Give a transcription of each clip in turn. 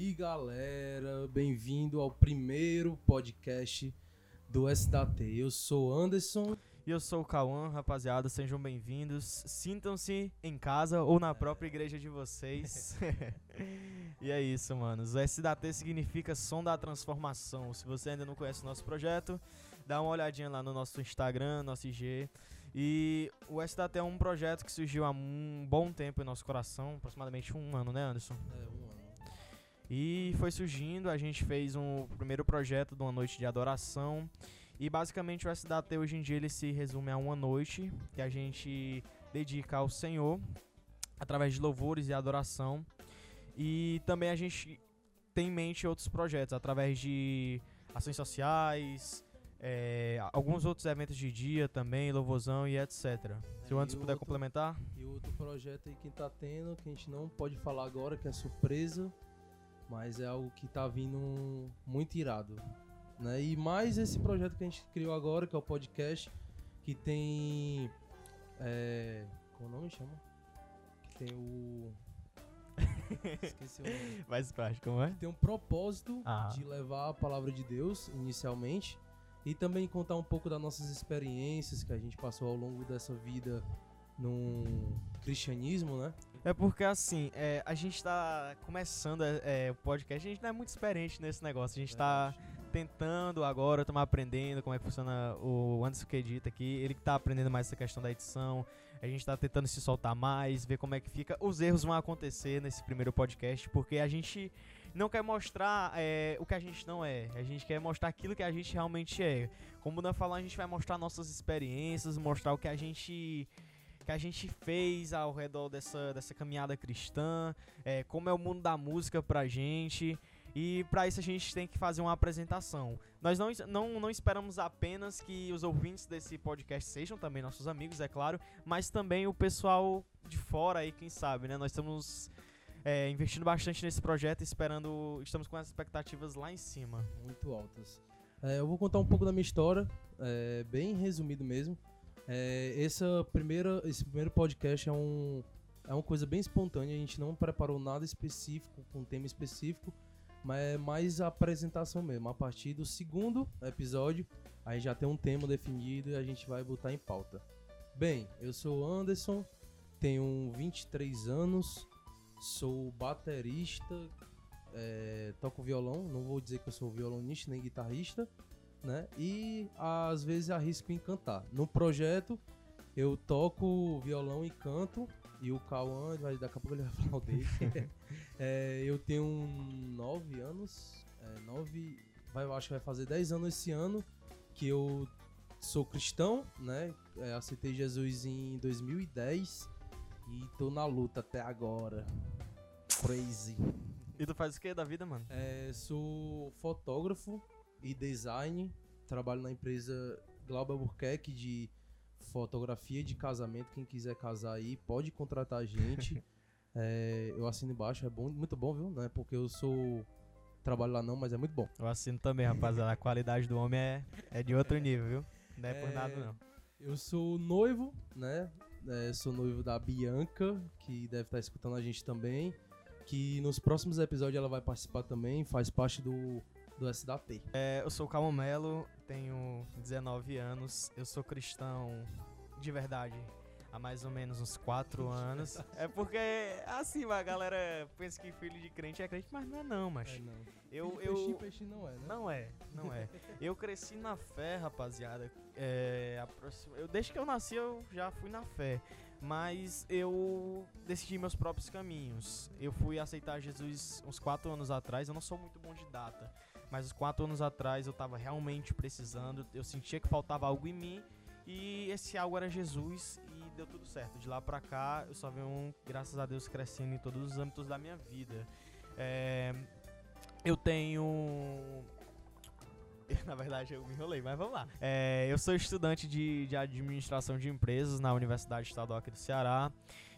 aí, galera, bem-vindo ao primeiro podcast do SDT. Eu sou Anderson. E eu sou o Cauã, rapaziada, sejam bem-vindos. Sintam-se em casa ou na própria igreja de vocês. e é isso, manos. O SDT significa Som da Transformação. Se você ainda não conhece o nosso projeto, dá uma olhadinha lá no nosso Instagram, nosso IG. E o SDT é um projeto que surgiu há um bom tempo em nosso coração, aproximadamente um ano, né, Anderson? É, um ano. E foi surgindo, a gente fez um primeiro projeto de uma noite de adoração. E basicamente o SDT hoje em dia ele se resume a uma noite que a gente dedica ao Senhor através de louvores e adoração. E também a gente tem em mente outros projetos através de ações sociais, é, alguns outros eventos de dia também, louvorzão e etc. Se o É, Anderson puder outro- complementar. E outro projeto aí que tá tendo, que a gente não pode falar agora, que é surpresa, mas é algo que tá vindo muito irado. Né? E mais esse projeto que a gente criou agora, que é o podcast, que tem. É, como o nome chama? Que tem o. Esqueci o nome. Mais prático, como é? Tem um propósito Ah. de levar a palavra de Deus inicialmente e também contar um pouco das nossas experiências que a gente passou ao longo dessa vida no cristianismo, né? É porque assim, é, a gente tá começando é, é, o podcast, a gente não é muito experiente nesse negócio. A gente tá tentando agora, estamos aprendendo como é que funciona o Anderson que edita aqui. Ele que tá aprendendo mais essa questão da edição. A gente tá tentando se soltar mais, ver como é que fica. Os erros vão acontecer nesse primeiro podcast, porque a gente não quer mostrar é, o que a gente não é. A gente quer mostrar aquilo que a gente realmente é. Como não falou, a gente vai mostrar nossas experiências, mostrar o que a gente que a gente fez ao redor dessa, dessa caminhada cristã, é, como é o mundo da música pra gente. E pra isso a gente tem que fazer uma apresentação. Nós não, não, não esperamos apenas que os ouvintes desse podcast sejam também nossos amigos, é claro, mas também o pessoal de fora aí, quem sabe, né? Nós estamos é, investindo bastante nesse projeto, esperando, estamos com as expectativas lá em cima. Muito altas. É, eu vou contar um pouco da minha história, é, bem resumido mesmo. É, essa primeira, esse primeiro podcast é, um, é uma coisa bem espontânea, a gente não preparou nada específico, com um tema específico, mas é mais a apresentação mesmo. A partir do segundo episódio, aí já tem um tema definido e a gente vai botar em pauta. Bem, eu sou Anderson, tenho 23 anos, sou baterista, é, toco violão, não vou dizer que eu sou violonista nem guitarrista, né? E às vezes arrisco em cantar. No projeto eu toco violão e canto, e o Cauã, daqui a pouco ele vai falar o dele. É, eu tenho 9 anos, é, 9, vai, acho que vai fazer 10 anos esse ano, que eu sou cristão, né? É, aceitei Jesus em 2010 e tô na luta até agora. Crazy. E tu faz o que da vida, mano? É, sou fotógrafo e design. Trabalho na empresa Glauber Burkeck de fotografia de casamento. Quem quiser casar aí, pode contratar a gente. É, eu assino embaixo, é bom, muito bom, viu? Não é porque eu sou. Trabalho lá não, mas é muito bom. Eu assino também, rapaziada. A qualidade do homem é, é de outro nível, viu? Não é, por É, nada, não. Eu sou noivo, né? É, sou noivo da Bianca, que deve estar escutando a gente também. Que nos próximos episódios ela vai participar também, faz parte do, do SDT. É, eu sou o Calmo Melo, tenho 19 anos, eu sou cristão de verdade há mais ou menos uns 4 anos. É porque, assim, a galera pensa que filho de crente é crente, mas não é não, mas não. eu, eu, peixinho não é, né? Não é, não é. Eu cresci na fé, rapaziada. É, aproxima- eu, desde que eu nasci, eu já fui na fé. Mas eu decidi meus próprios caminhos. Eu fui aceitar Jesus uns 4 anos atrás. Eu não sou muito bom de data. Mas uns 4 anos atrás eu tava realmente precisando. Eu sentia que faltava algo em mim. E esse algo era Jesus. E deu tudo certo. De lá pra cá, eu só venho, graças a Deus, crescendo em todos os âmbitos da minha vida. É, eu tenho. Na verdade, eu me enrolei, mas vamos lá. É, eu sou estudante de, de administração de empresas na Universidade Estadual aqui do Ceará.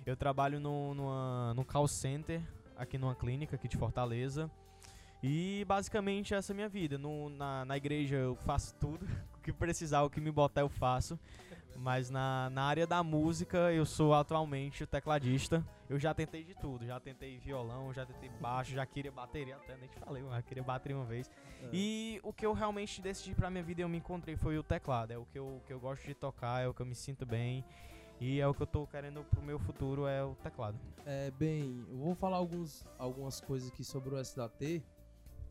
Eu trabalho no, numa, no call center, aqui numa clínica aqui de Fortaleza. E basicamente essa é a minha vida. No- na, na igreja eu faço tudo. O que precisar, o que me botar eu faço. Mas na, na área da música, eu sou atualmente o tecladista. Eu já tentei de tudo. Já tentei violão, já tentei baixo, já queria bateria. Até nem te falei, mas queria bateria uma vez. É. E o que eu realmente decidi pra minha vida e eu me encontrei foi o teclado. É o que eu, que eu gosto de tocar, é o que eu me sinto bem. E é o que eu tô querendo pro meu futuro, é o teclado. É, bem, eu vou falar alguns, algumas coisas aqui sobre o SDAT,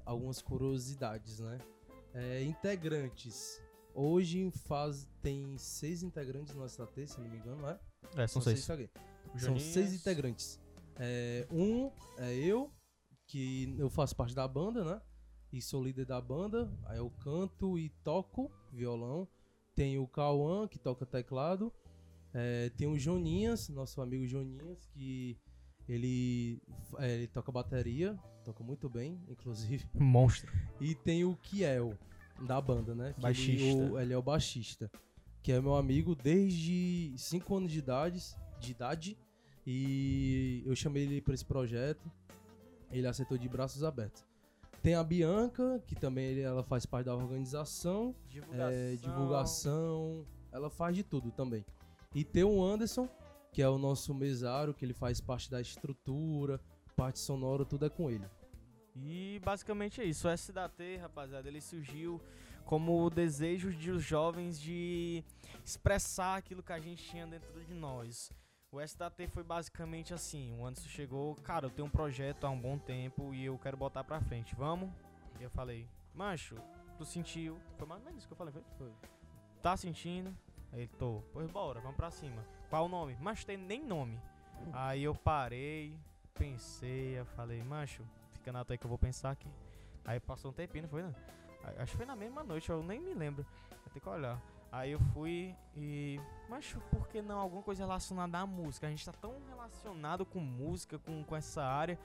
algumas curiosidades, né? É, integrantes. Hoje faz, tem seis integrantes no SDAT, se não me engano, é? É, são sei seis. se alguém. O São seis integrantes. É, um é eu, que eu faço parte da banda, né? E sou líder da banda. Aí eu canto e toco violão. Tem o Cauã, que toca teclado. É, tem o Joninhas, nosso amigo Joninhas, que ele, é, ele toca bateria, toca muito bem, inclusive. Monstro. E tem o Kiel, da banda, né? Que Baixista. Ele, o- ele é o baixista. Que é meu amigo desde 5 anos de idade, de idade. E eu chamei ele para esse projeto. Ele aceitou de braços abertos. Tem a Bianca, que também ela faz parte da organização, é, divulgação, ela faz de tudo também. E tem o Anderson, que é o nosso mesário, que ele faz parte da estrutura, parte sonora, tudo é com ele. E basicamente é isso. O SDAT, rapaziada, ele surgiu como o desejo de os jovens de expressar aquilo que a gente tinha dentro de nós. O SDAT foi basicamente assim, o Anderson chegou, cara, eu tenho um projeto há um bom tempo e eu quero botar pra frente, vamos? E eu falei, mancho, tu sentiu, foi mais ou menos isso que eu falei, foi? Foi. Tá sentindo? Aí ele, tô, pois bora, vamos pra cima. Qual o nome? Mas tem nem nome. Aí eu parei, pensei, eu falei, mancho, fica na aí que eu vou pensar aqui. Aí passou um tempinho, foi, né? Acho que foi na mesma noite, eu nem me lembro. Vai ter que olhar. Aí eu fui e. Mas por que não alguma coisa relacionada à música? A gente tá tão relacionado com música, com, com essa área.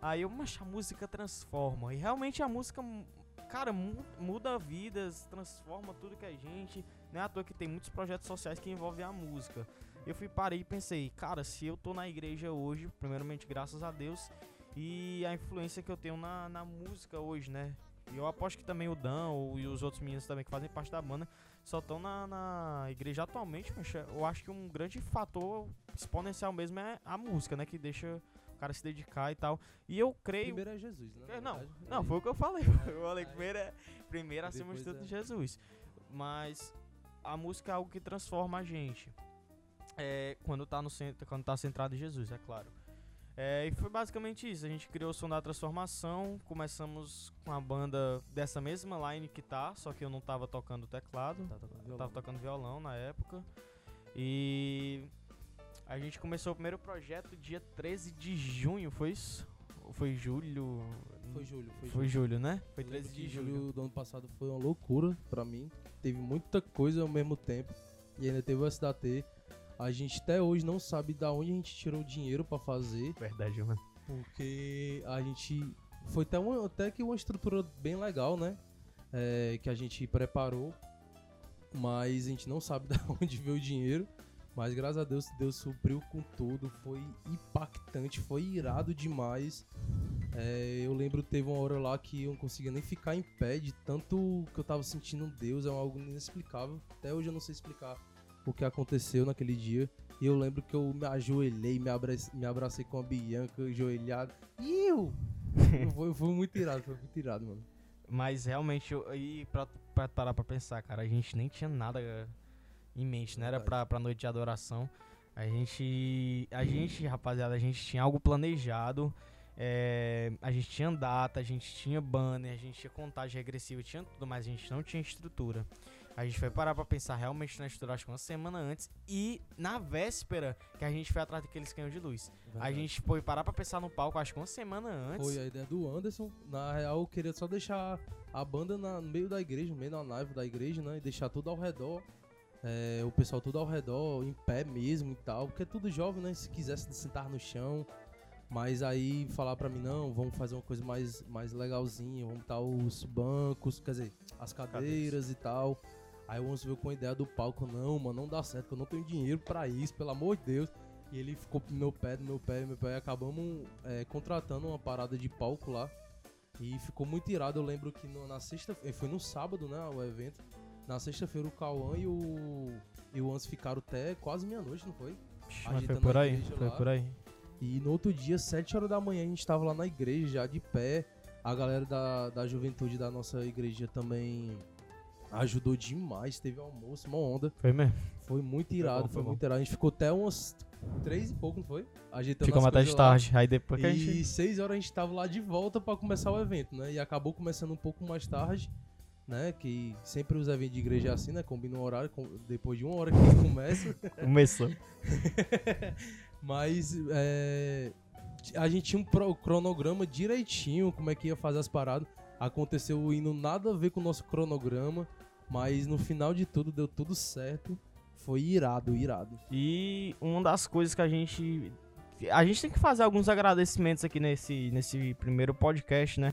Aí eu, mas a música transforma. E realmente a música, cara, mu- muda vidas, transforma tudo que a gente. Não é à toa que tem muitos projetos sociais que envolvem a música. Eu fui, parei e pensei, cara, se eu tô na igreja hoje, primeiramente graças a Deus, e a influência que eu tenho na, na música hoje, né? E eu aposto que também o Dan ou, e os outros meninos também que fazem parte da banda só estão na, na igreja atualmente, mas eu acho que um grande fator exponencial mesmo é a música, né? Que deixa o cara se dedicar e tal. E eu creio. Primeiro é Jesus, né? É, não, verdade. não, foi o que eu falei. Eu falei primeiro, é, primeiro acima de tudo é. Jesus. Mas a música é algo que transforma a gente. É, quando tá no centro, quando tá centrado em Jesus, é claro. É, e foi basicamente isso. A gente criou o som da transformação. Começamos com a banda dessa mesma line que tá, só que eu não tava tocando teclado. Tá tocando Eu tava tocando violão na época. E a gente começou o primeiro projeto dia 13 de junho, foi isso? Ou foi julho? Foi julho, foi, Foi julho, né? Foi Eu 13 lembro de que julho. do ano passado foi uma loucura pra mim. Teve muita coisa ao mesmo tempo. E ainda teve o SDAT. A gente até hoje não sabe da onde a gente tirou o dinheiro pra fazer. Verdade, mano. Porque a gente. Foi até, uma, até que uma estrutura bem legal, né? É, que a gente preparou. Mas a gente não sabe da onde veio o dinheiro. Mas graças a Deus, Deus supriu com tudo. Foi impactante, foi irado demais. É, eu lembro teve uma hora lá que eu não conseguia nem ficar em pé de tanto que eu tava sentindo Deus. É algo inexplicável. Até hoje eu não sei explicar o que aconteceu naquele dia. E eu lembro que eu me ajoelhei, me abracei, me abracei com a Bianca, ajoelhado. E eu! foi, foi muito irado, foi muito irado, mano. Mas realmente, eu- e pra, pra parar pra pensar, cara, a gente nem tinha nada em mente, não era pra, pra noite de adoração. A gente, a gente, rapaziada, a gente tinha algo planejado. eh, a gente tinha data, a gente tinha banner, a gente tinha contagem regressiva, tinha tudo, mas a gente não tinha estrutura. A gente foi parar pra pensar realmente na estrutura, acho que uma semana antes. E na véspera que a gente foi atrás daqueles canhões de luz. A Verdade. gente foi parar pra pensar no palco, acho que uma semana antes. Foi a ideia do Anderson. Na real, eu queria só deixar a banda na- no meio da igreja, no meio da nave da igreja, né? E deixar tudo ao redor. é, o pessoal tudo ao redor, em pé mesmo e tal. Porque é tudo jovem, né? Se quisesse sentar no chão. Mas aí falar pra mim, não, vamos fazer uma coisa mais, mais legalzinha, vamos botar os bancos, quer dizer, as cadeiras e tal. Aí o Anderson veio com a ideia do palco, não, mano, não dá certo, que eu não tenho dinheiro pra isso, pelo amor de Deus. E ele ficou no meu pé, no meu pé, no meu pé, e acabamos é, contratando uma parada de palco lá. E ficou muito irado, eu lembro que no- na sexta, eh, foi no sábado, né, o evento. Na sexta-feira o Cauã e o, e o Anso ficaram até quase meia-noite, não foi? Mas foi por aí, foi lá. por aí. E no outro dia, 7 horas da manhã, a gente tava lá na igreja, já de pé. A galera da, da juventude da nossa igreja também ajudou demais. Teve almoço, uma onda. Foi mesmo. Foi muito irado, bom, foi, foi muito irado. A gente ficou até umas três e pouco, não foi? Ajeitando Ficamos até de tarde. Aí depois que a E gente. 6 horas a gente tava lá de volta pra começar o evento, né? E acabou começando um pouco mais tarde, né? Que sempre os eventos de igreja é assim, né? Combina um horário, depois de uma hora que começa. Começou. Mas é, a gente tinha um cronograma direitinho, como é que ia fazer as paradas. Aconteceu indo nada a ver com o nosso cronograma, mas no final de tudo deu tudo certo. Foi irado, irado. E uma das coisas que a gente. A gente tem que fazer alguns agradecimentos aqui nesse, nesse primeiro podcast, né?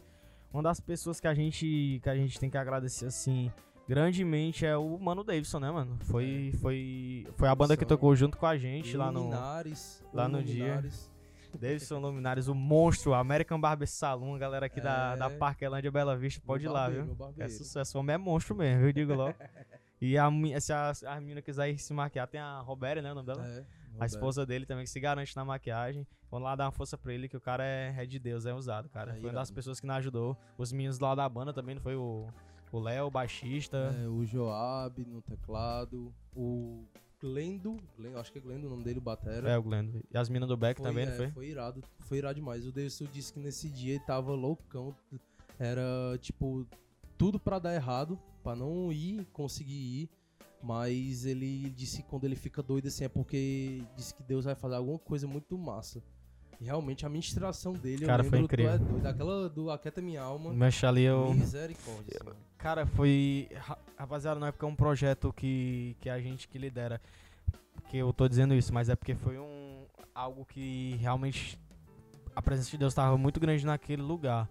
Uma das pessoas que a gente que a gente tem que agradecer assim grandemente é o Mano Davidson, né, mano? Foi foi foi a banda que tocou junto com a gente lá no lá no dia. Davidson Luminares, o monstro, American Barber Saloon, a galera aqui da, É. da Parquelândia Bela Vista, pode ir Meu lá, barbeiro, viu? meu É sucesso, o homem é monstro mesmo, eu digo logo. E a, se a, a menina quiser ir se maquiar, tem a Roberta, né, o nome dela? É, A esposa dele também que se garante na maquiagem. Vamos lá dar uma força pra ele, que o cara é, é de Deus, é usado, cara. É foi uma das pessoas que nos ajudou. Os meninos lá da banda também, não foi o o Léo, o baixista. É, o Joab no teclado, o Glendo, Glendo, acho que é Glendo o nome dele, o Batera. É, o Glendo. E as meninas do Beck Foi, também, é, não foi? Foi irado, foi irado demais. O Davidson disse que nesse dia ele tava loucão. Era, tipo, tudo pra dar errado, pra não ir, conseguir ir. Mas ele disse que quando ele fica doido assim é porque disse que Deus vai fazer alguma coisa muito massa. E realmente a ministração dele, Cara, eu foi incrível. é doido, aquela do Aquieta Minha Alma, Mexe ali eu. misericórdia. mano. Cara, foi. ra- Rapaziada, não é porque é um projeto que, que a gente que lidera que eu tô dizendo isso, mas é porque foi um. algo que realmente. A presença de Deus estava muito grande naquele lugar.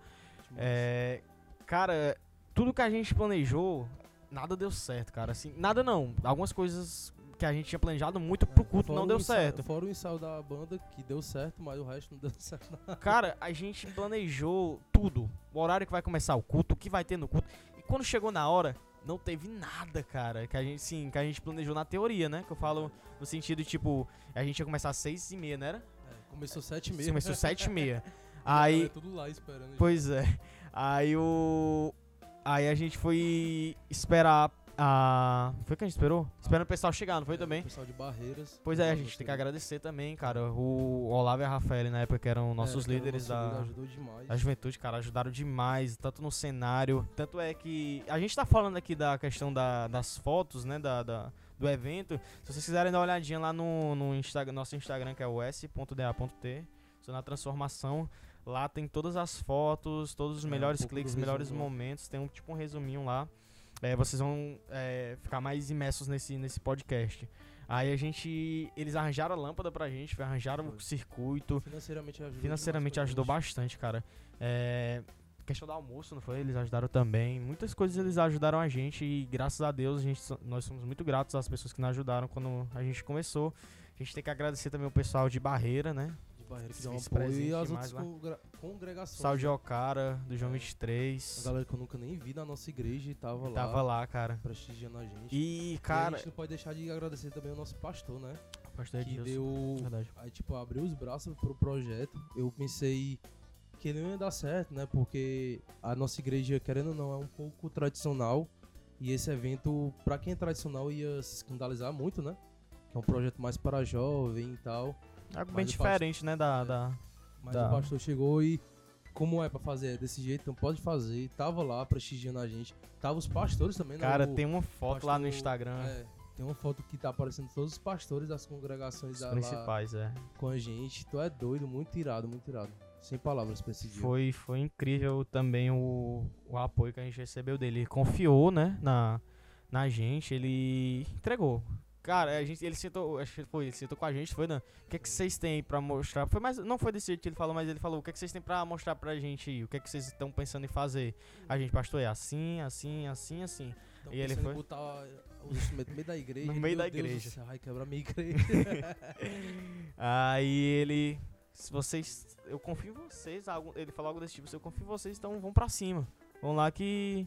É, cara, tudo que a gente planejou, nada deu certo, cara. Assim, nada não. Algumas coisas que a gente tinha planejado muito pro culto É, Fora não deu certo. Fora o ensaio da banda, que deu certo, mas o resto não deu certo. não. Cara, a gente planejou tudo. O horário que vai começar o culto, o que vai ter no culto. E quando chegou na hora, não teve nada, cara. Que a gente, sim, que a gente planejou na teoria, né? Que eu falo no sentido, tipo, a gente ia começar às seis e meia, não era? É, começou sete e meia. Começou sete e meia. Aí, tudo lá esperando. Pois é. Aí o. Aí a gente foi esperar a. Foi que a gente esperou? Esperando o pessoal chegar, não foi É, também? O pessoal de Barreiras. Pois é, a gente tem que agradecer também, cara. O Olavo e a Rafael, na época, que eram nossos É, líderes da, juventude, cara. Ajudaram demais, tanto no cenário. Tanto é que. A gente tá falando aqui da questão da- das fotos, né? Da, da- do evento. Se vocês quiserem dar uma olhadinha lá no, no Instagram, nosso Instagram, que é o s.da.t, sou na transformação. Lá tem todas as fotos, todos os É, um melhores pouco do cliques, melhores momentos. Tem um tipo um resuminho lá. É, vocês vão é, ficar mais imersos nesse, nesse podcast. Aí a gente. Eles arranjaram a lâmpada pra gente, arranjaram o circuito. Financeiramente ajudou. Financeiramente ajudou bastante, cara. É, questão do almoço, não foi? Eles ajudaram também. Muitas coisas eles ajudaram a gente e graças a Deus a gente, nós somos muito gratos às pessoas que nos ajudaram quando a gente começou. A gente tem que agradecer também o pessoal de Barreira, né? De Barreira que deu um apoio e as outras congregações. Sal de né? Ocara, do João É. 23. A galera que eu nunca nem vi na nossa igreja e tava lá. Tava lá, cara. Prestigiando a gente. E, E a cara. gente não pode deixar de agradecer também o nosso pastor, né? Pastor que Edilson. deu. Verdade. Aí, tipo, abriu os braços pro projeto. Eu pensei que ele não ia dar certo, né? Porque a nossa igreja, querendo ou não, é um pouco tradicional. E esse evento, pra quem é tradicional, ia se escandalizar muito, né? Que é um projeto mais para jovem e tal. Algo Mas bem o diferente, né? Da, É. da... Mas Tá. o pastor chegou e. Como é pra fazer? É desse jeito, então pode fazer. E Tava lá prestigiando a gente. Tava os pastores também, né? Cara, tem uma foto lá no pastor- Instagram. É, tem uma foto que tá aparecendo todos os pastores das congregações Os da, lá principais, é. com a gente. Tu é doido, muito irado, muito irado. Sem palavras pra esse dia. Foi, foi incrível também o, o apoio que a gente recebeu dele. Ele confiou, né, na, na gente, ele entregou. Cara, a gente, ele sentou, acho que foi, ele sentou com a gente, foi, né? O que é que vocês têm pra mostrar? Foi mais, não foi desse jeito que ele falou, mas ele falou, o que é que vocês têm pra mostrar pra gente aí? O que é que vocês estão pensando em fazer? A gente, pastor, é assim, assim, assim, assim. Então, e ele foi? botar os instrumentos no meio da igreja. No meio da Deus igreja. céu, Ai, quebra a minha igreja. Aí ele, se vocês, eu confio em vocês, ele falou algo desse tipo, se eu confio em vocês, então vão pra cima. Vão lá que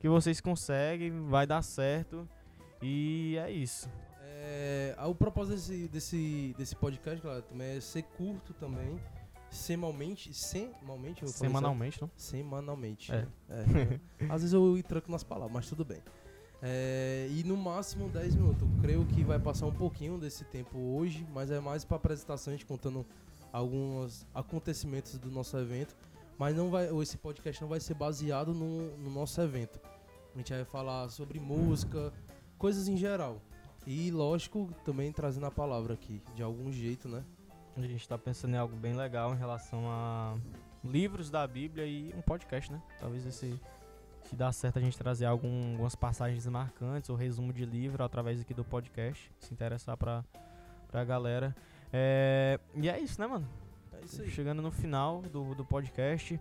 que vocês conseguem, vai dar certo. E é isso. É, o propósito desse, desse, desse podcast, galera, também é ser curto também. Semanalmente, semanalmente, eu vou falar Semanalmente, não? Semanalmente. É. né? É. Às vezes eu tranco nas palavras, mas tudo bem. É, e no máximo 10 minutos. Eu creio que vai passar um pouquinho desse tempo hoje, mas é mais para apresentação, a gente contando alguns acontecimentos do nosso evento. Mas não vai, esse podcast não vai ser baseado no, no nosso evento. A gente vai falar sobre música, coisas em geral. E lógico, também trazendo a palavra aqui, de algum jeito, né? A gente tá pensando em algo bem legal em relação a livros da Bíblia e um podcast, né? Talvez esse se dá certo a gente trazer algum, algumas passagens marcantes ou resumo de livro através aqui do podcast, se interessar pra, pra galera. É, e é isso, né, mano? É isso aí. Chegando no final do, do podcast.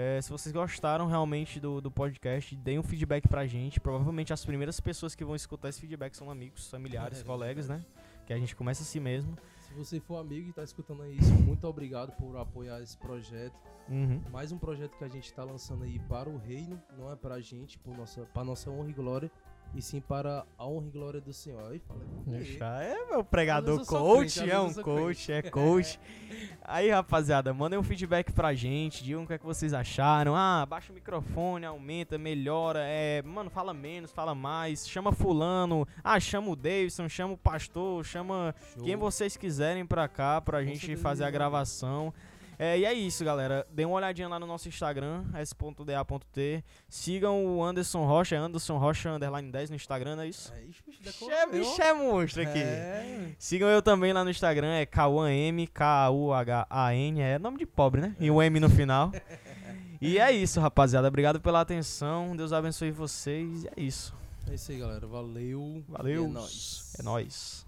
É, se vocês gostaram realmente do, do podcast, deem um feedback pra gente. Provavelmente as primeiras pessoas que vão escutar esse feedback são amigos, familiares, É, colegas, né? Que a gente começa assim mesmo. Se você for amigo e tá escutando isso, muito obrigado por apoiar esse projeto. Uhum. Mais um projeto que a gente tá lançando aí para o reino, não é pra gente, por nossa, pra nossa honra e glória, e sim para a honra e glória do Senhor. Aí falei. Já é meu pregador coach, crente, é um coach, é coach. Aí, rapaziada, mandem um feedback pra gente, digam o que é que vocês acharam. Ah, baixa o microfone, aumenta, melhora, é, mano, fala menos, fala mais, chama fulano, ah, chama o Davidson, chama o pastor, chama Show. quem vocês quiserem pra cá pra gente certeza, fazer a gravação. É, e é isso, galera. Dê uma olhadinha lá no nosso Instagram, s.da.t. Sigam o Anderson Rocha, é Anderson Rocha underline 10 no Instagram, não é isso? É, ixi, bicho, é, é monstro aqui. É. Sigam eu também lá no Instagram, é K-U-A-M, K-U-H-A-N, é nome de pobre, né? E o M no final. e é isso, rapaziada. Obrigado pela atenção. Deus abençoe vocês. E é isso. É isso aí, galera. Valeu. Valeu. E é nóis. É nóis.